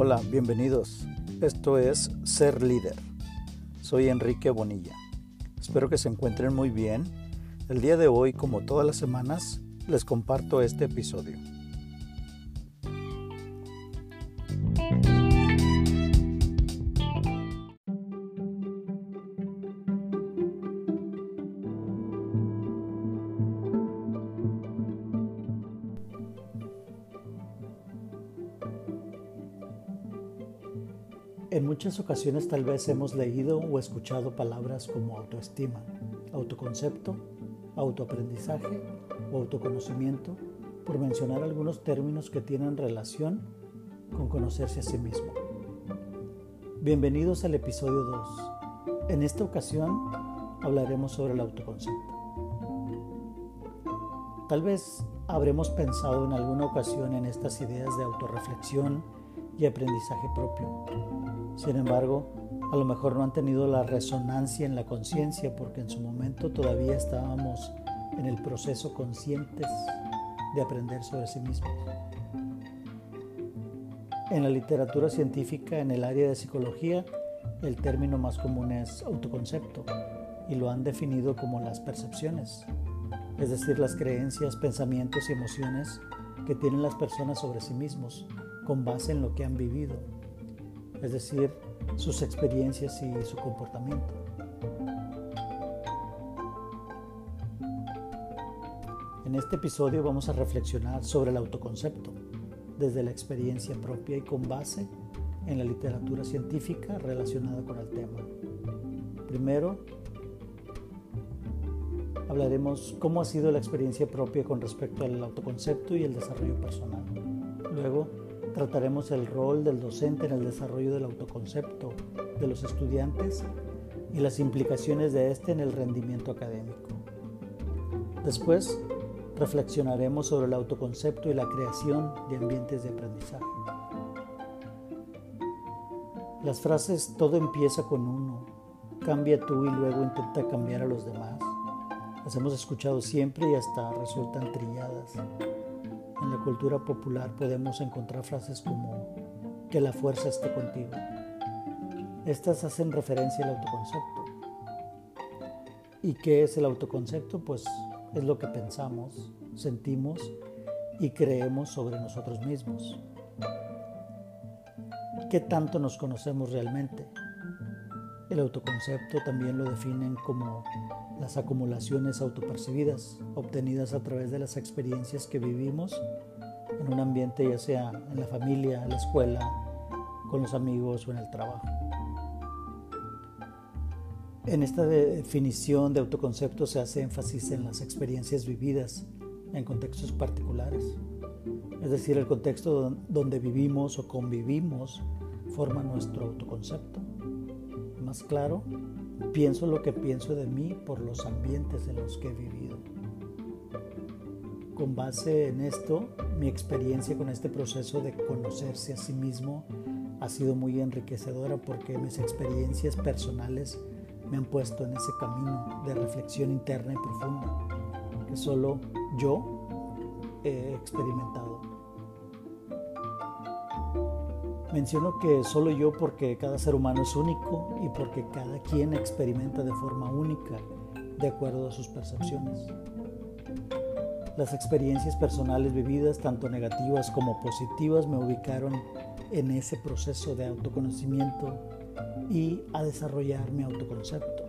Hola, bienvenidos. Esto es Ser Líder. Soy Enrique Bonilla. Espero que se encuentren muy bien. El día de hoy, como todas las semanas, les comparto este episodio. En muchas ocasiones tal vez hemos leído o escuchado palabras como autoestima, autoconcepto, autoaprendizaje o autoconocimiento, por mencionar algunos términos que tienen relación con conocerse a sí mismo. Bienvenidos al episodio 2. En esta ocasión hablaremos sobre el autoconcepto. Tal vez habremos pensado en alguna ocasión en estas ideas de autorreflexión y aprendizaje propio sin embargo, a lo mejor no han tenido la resonancia en la conciencia porque en su momento todavía estábamos en el proceso conscientes de aprender sobre sí mismos. En la literatura científica, en el área de psicología, el término más común es autoconcepto y lo han definido como las percepciones, es decir, las creencias, pensamientos y emociones que tienen las personas sobre sí mismos con base en lo que han vivido es decir, sus experiencias y su comportamiento. En este episodio vamos a reflexionar sobre el autoconcepto desde la experiencia propia y con base en la literatura científica relacionada con el tema. Primero, hablaremos cómo ha sido la experiencia propia con respecto al autoconcepto y el desarrollo personal. Luego, Trataremos el rol del docente en el desarrollo del autoconcepto de los estudiantes y las implicaciones de este en el rendimiento académico. Después, reflexionaremos sobre el autoconcepto y la creación de ambientes de aprendizaje. Las frases todo empieza con uno, cambia tú y luego intenta cambiar a los demás. Las hemos escuchado siempre y hasta resultan trilladas. En la cultura popular podemos encontrar frases como que la fuerza esté contigo. Estas hacen referencia al autoconcepto. ¿Y qué es el autoconcepto? Pues es lo que pensamos, sentimos y creemos sobre nosotros mismos. ¿Qué tanto nos conocemos realmente? El autoconcepto también lo definen como las acumulaciones autopercibidas obtenidas a través de las experiencias que vivimos en un ambiente ya sea en la familia, en la escuela, con los amigos o en el trabajo. En esta definición de autoconcepto se hace énfasis en las experiencias vividas en contextos particulares, es decir, el contexto donde vivimos o convivimos forma nuestro autoconcepto. Más claro, Pienso lo que pienso de mí por los ambientes en los que he vivido. Con base en esto, mi experiencia con este proceso de conocerse a sí mismo ha sido muy enriquecedora porque mis experiencias personales me han puesto en ese camino de reflexión interna y profunda que solo yo he experimentado. Menciono que solo yo porque cada ser humano es único y porque cada quien experimenta de forma única de acuerdo a sus percepciones. Las experiencias personales vividas, tanto negativas como positivas, me ubicaron en ese proceso de autoconocimiento y a desarrollar mi autoconcepto.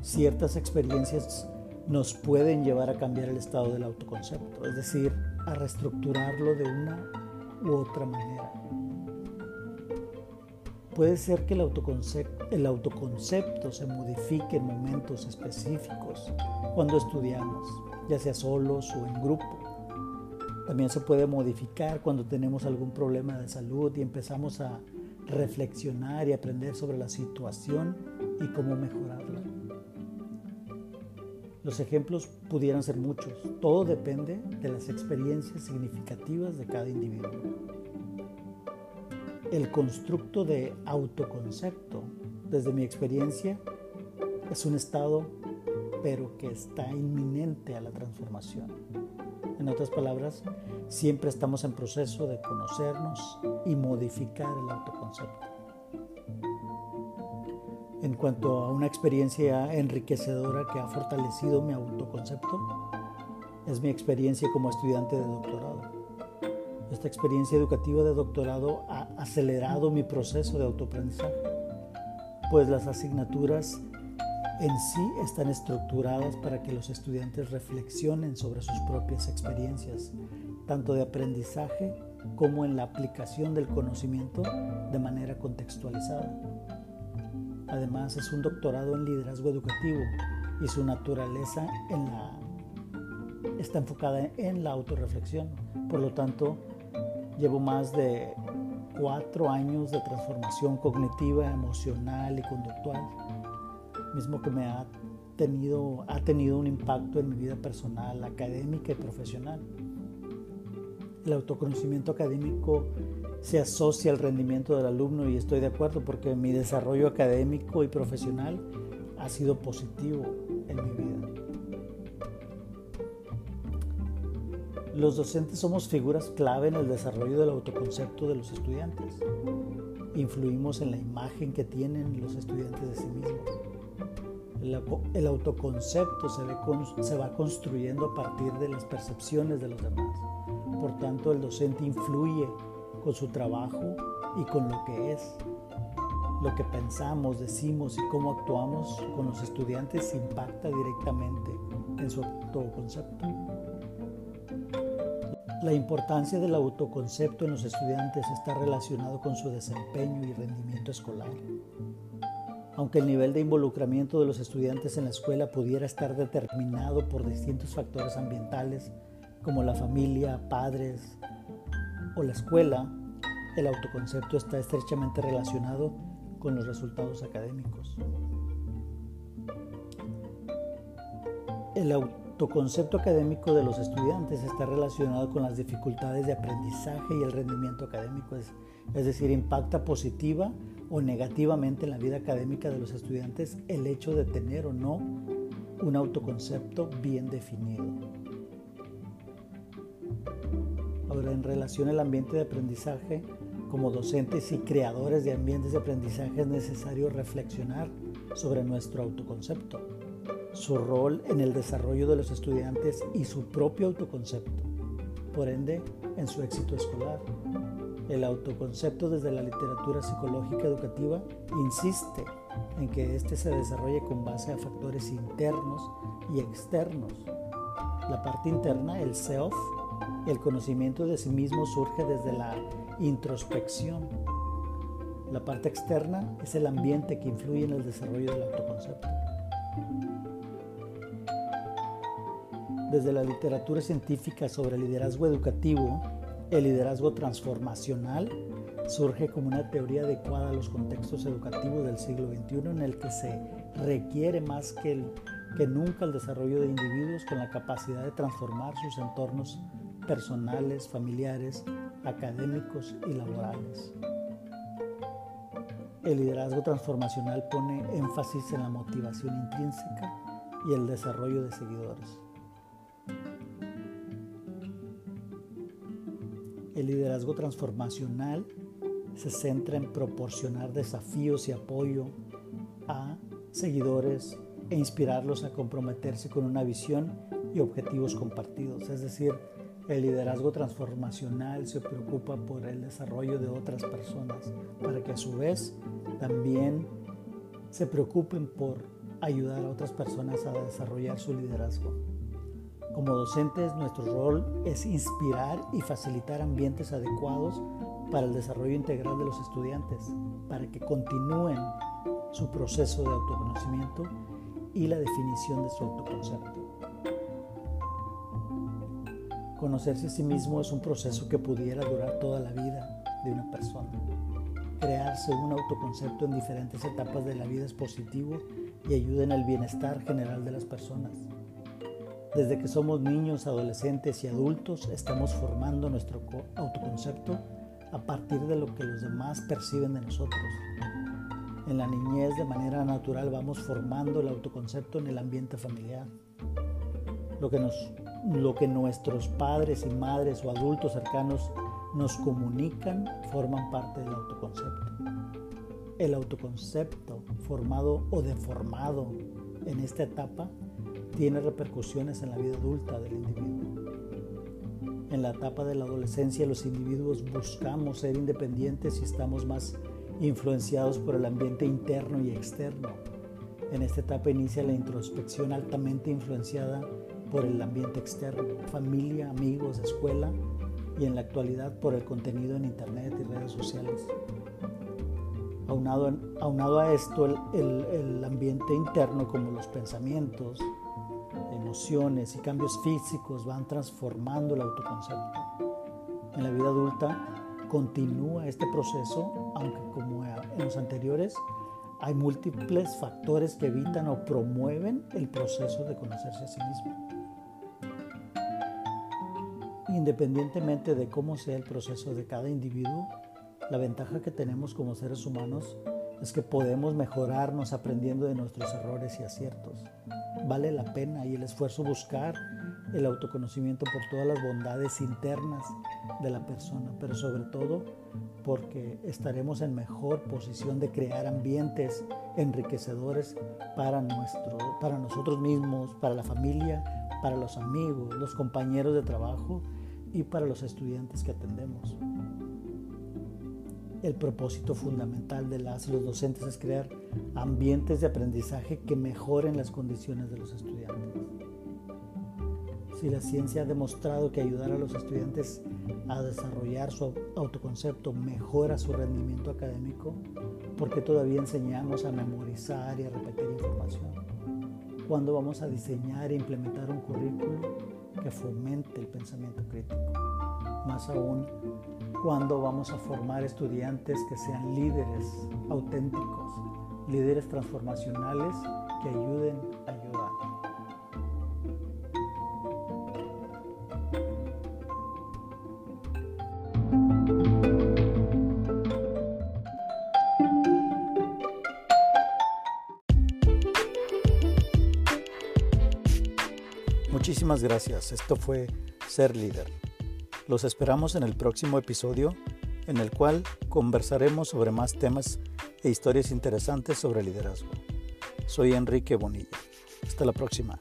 Ciertas experiencias nos pueden llevar a cambiar el estado del autoconcepto, es decir, a reestructurarlo de una u otra manera. Puede ser que el autoconcepto, el autoconcepto se modifique en momentos específicos cuando estudiamos, ya sea solos o en grupo. También se puede modificar cuando tenemos algún problema de salud y empezamos a reflexionar y aprender sobre la situación y cómo mejorarla. Los ejemplos pudieran ser muchos. Todo depende de las experiencias significativas de cada individuo. El constructo de autoconcepto, desde mi experiencia, es un estado pero que está inminente a la transformación. En otras palabras, siempre estamos en proceso de conocernos y modificar el autoconcepto. Cuanto a una experiencia enriquecedora que ha fortalecido mi autoconcepto, es mi experiencia como estudiante de doctorado. Esta experiencia educativa de doctorado ha acelerado mi proceso de autoaprendizaje, pues las asignaturas en sí están estructuradas para que los estudiantes reflexionen sobre sus propias experiencias, tanto de aprendizaje como en la aplicación del conocimiento de manera contextualizada. Además, es un doctorado en liderazgo educativo y su naturaleza está enfocada en la autorreflexión. Por lo tanto, llevo más de cuatro años de transformación cognitiva, emocional y conductual mismo que me ha tenido, ha tenido un impacto en mi vida personal, académica y profesional. El autoconocimiento académico se asocia al rendimiento del alumno y estoy de acuerdo porque mi desarrollo académico y profesional ha sido positivo en mi vida. Los docentes somos figuras clave en el desarrollo del autoconcepto de los estudiantes. Influimos en la imagen que tienen los estudiantes de sí mismos. El, autoconcepto se, se va construyendo a partir de las percepciones de los demás. Por tanto, el docente influye con su trabajo y con lo que es. Lo que pensamos, decimos y cómo actuamos con los estudiantes impacta directamente en su autoconcepto. La importancia del autoconcepto en los estudiantes está relacionado con su desempeño y rendimiento escolar. Aunque el nivel de involucramiento de los estudiantes en la escuela pudiera estar determinado por distintos factores ambientales, como la familia, padres o la escuela, el autoconcepto está estrechamente relacionado con los resultados académicos. El autoconcepto académico de los estudiantes está relacionado con las dificultades de aprendizaje y el rendimiento académico, es, decir, impacta positiva o negativamente en la vida académica de los estudiantes el hecho de tener o no un autoconcepto bien definido. Relación al ambiente de aprendizaje, como docentes y creadores de ambientes de aprendizaje es necesario reflexionar sobre nuestro autoconcepto, su rol en el desarrollo de los estudiantes y su propio autoconcepto, por ende, en su éxito escolar. El autoconcepto desde la literatura psicológica educativa insiste en que éste se desarrolle con base a factores internos y externos. La parte interna, el self, el conocimiento de sí mismo surge desde la introspección. La parte externa es el ambiente que influye en el desarrollo del autoconcepto. Desde la literatura científica sobre liderazgo educativo, el liderazgo transformacional surge como una teoría adecuada a los contextos educativos del siglo XXI en el que se requiere más que, que nunca el desarrollo de individuos con la capacidad de transformar sus entornos personales, familiares, académicos y laborales. El liderazgo transformacional pone énfasis en la motivación intrínseca y el desarrollo de seguidores. El liderazgo transformacional se centra en proporcionar desafíos y apoyo a seguidores e inspirarlos a comprometerse con una visión y objetivos compartidos. Es decir, el liderazgo transformacional se preocupa por el desarrollo de otras personas para que a su vez también se preocupen por ayudar a otras personas a desarrollar su liderazgo. Como docentes, nuestro rol es inspirar y facilitar ambientes adecuados para el desarrollo integral de los estudiantes, para que continúen su proceso de autoconocimiento y la definición de su autoconcepto. Conocerse a sí mismo es un proceso que pudiera durar toda la vida de una persona. Crearse un autoconcepto en diferentes etapas de la vida es positivo y ayuda en el bienestar general de las personas. Desde que somos niños, adolescentes y adultos, estamos formando nuestro autoconcepto a partir de lo que los demás perciben de nosotros. En la niñez de manera natural vamos formando el autoconcepto en el ambiente familiar. Lo que, nos, lo que nuestros padres y madres o adultos cercanos nos comunican forman parte del autoconcepto. El autoconcepto formado o deformado en esta etapa tiene repercusiones en la vida adulta del individuo. En la etapa de la adolescencia los individuos buscamos ser independientes y estamos más influenciados por el ambiente interno y externo. En esta etapa inicia la introspección altamente influenciada por el ambiente externo, familia, amigos, escuela y en la actualidad por el contenido en Internet y redes sociales. Aunado, aunado a esto, el, el ambiente interno como los pensamientos, emociones y cambios físicos van transformando el autoconcepto. En la vida adulta continúa este proceso, aunque como en los anteriores, hay múltiples factores que evitan o promueven el proceso de conocerse a sí mismo. Independientemente de cómo sea el proceso de cada individuo, la ventaja que tenemos como seres humanos es que podemos mejorarnos aprendiendo de nuestros errores y aciertos. Vale la pena y el esfuerzo buscar el autoconocimiento por todas las bondades internas de la persona, pero sobre todo porque estaremos en mejor posición de crear ambientes enriquecedores para, nuestro, para nosotros mismos, para la familia, para los amigos, los compañeros de trabajo y para los estudiantes que atendemos. El propósito fundamental de las los docentes es crear ambientes de aprendizaje que mejoren las condiciones de los estudiantes. Si la ciencia ha demostrado que ayudar a los estudiantes a desarrollar su autoconcepto mejora su rendimiento académico, ¿por qué todavía enseñamos a memorizar y a repetir información? ¿Cuándo vamos a diseñar e implementar un currículo que fomente el pensamiento crítico? Más aún, cuando vamos a formar estudiantes que sean líderes auténticos, líderes transformacionales que ayuden a Muchísimas gracias. Esto fue Ser Líder. Los esperamos en el próximo episodio en el cual conversaremos sobre más temas e historias interesantes sobre liderazgo. Soy Enrique Bonilla. Hasta la próxima.